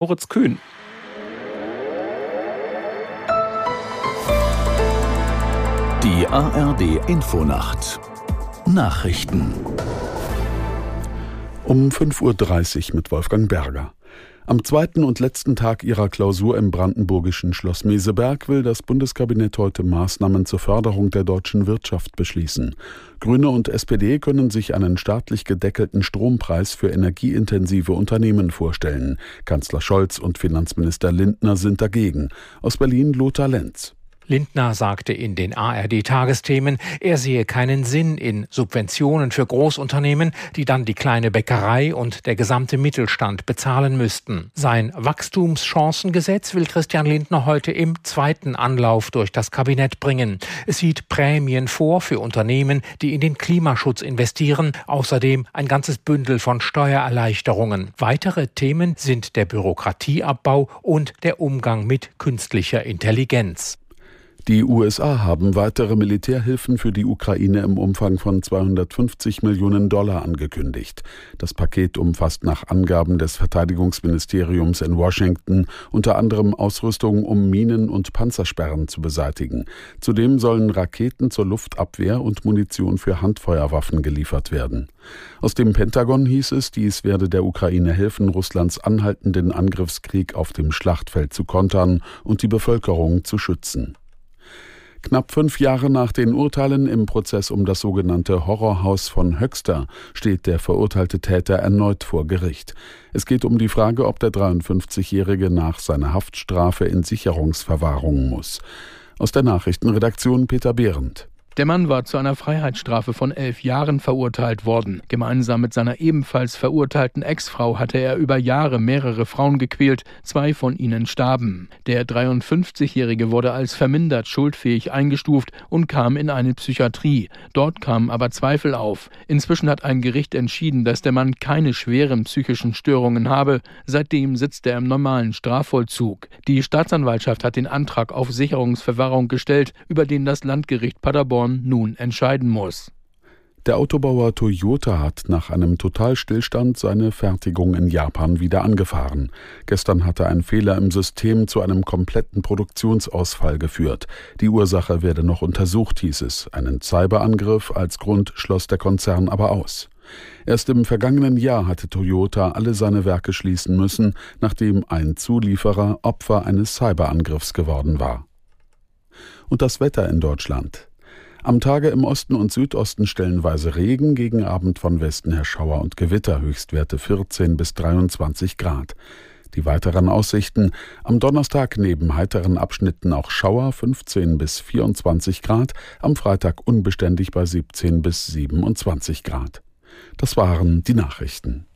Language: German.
Moritz Kühn. Die ARD Infonacht Nachrichten um 5.30 Uhr mit Wolfgang Berger. Am zweiten und letzten Tag ihrer Klausur im brandenburgischen Schloss Meseberg will das Bundeskabinett heute Maßnahmen zur Förderung der deutschen Wirtschaft beschließen. Grüne und SPD können sich einen staatlich gedeckelten Strompreis für energieintensive Unternehmen vorstellen. Kanzler Scholz und Finanzminister Lindner sind dagegen. Aus Berlin Lothar Lenz. Lindner sagte in den ARD-Tagesthemen, er sehe keinen Sinn in Subventionen für Großunternehmen, die dann die kleine Bäckerei und der gesamte Mittelstand bezahlen müssten. Sein Wachstumschancengesetz will Christian Lindner heute im zweiten Anlauf durch das Kabinett bringen. Es sieht Prämien vor für Unternehmen, die in den Klimaschutz investieren, außerdem ein ganzes Bündel von Steuererleichterungen. Weitere Themen sind der Bürokratieabbau und der Umgang mit künstlicher Intelligenz. Die USA haben weitere Militärhilfen für die Ukraine im Umfang von 250 Millionen Dollar angekündigt. Das Paket umfasst nach Angaben des Verteidigungsministeriums in Washington unter anderem Ausrüstung, um Minen und Panzersperren zu beseitigen. Zudem sollen Raketen zur Luftabwehr und Munition für Handfeuerwaffen geliefert werden. Aus dem Pentagon hieß es, dies werde der Ukraine helfen, Russlands anhaltenden Angriffskrieg auf dem Schlachtfeld zu kontern und die Bevölkerung zu schützen. Knapp fünf Jahre nach den Urteilen im Prozess um das sogenannte Horrorhaus von Höxter steht der verurteilte Täter erneut vor Gericht. Es geht um die Frage, ob der 53-Jährige nach seiner Haftstrafe in Sicherungsverwahrung muss. Aus der Nachrichtenredaktion Peter Behrendt. Der Mann war zu einer Freiheitsstrafe von elf Jahren verurteilt worden. Gemeinsam mit seiner ebenfalls verurteilten Ex-Frau hatte er über Jahre mehrere Frauen gequält, zwei von ihnen starben. Der 53-Jährige wurde als vermindert schuldfähig eingestuft und kam in eine Psychiatrie. Dort kamen aber Zweifel auf. Inzwischen hat ein Gericht entschieden, dass der Mann keine schweren psychischen Störungen habe. Seitdem sitzt er im normalen Strafvollzug. Die Staatsanwaltschaft hat den Antrag auf Sicherungsverwahrung gestellt, über den das Landgericht Paderborn Japan nun entscheiden muss. Der Autobauer Toyota hat nach einem Totalstillstand seine Fertigung in Japan wieder angefahren. Gestern hatte ein Fehler im System zu einem kompletten Produktionsausfall geführt. Die Ursache werde noch untersucht, hieß es. Einen Cyberangriff als Grund schloss der Konzern aber aus. Erst im vergangenen Jahr hatte Toyota alle seine Werke schließen müssen, nachdem ein Zulieferer Opfer eines Cyberangriffs geworden war. Und das Wetter in Deutschland. Am Tage im Osten und Südosten stellenweise Regen, gegen Abend von Westen her Schauer und Gewitter, Höchstwerte 14 bis 23 Grad. Die weiteren Aussichten am Donnerstag neben heiteren Abschnitten auch Schauer 15 bis 24 Grad, am Freitag unbeständig bei 17 bis 27 Grad. Das waren die Nachrichten.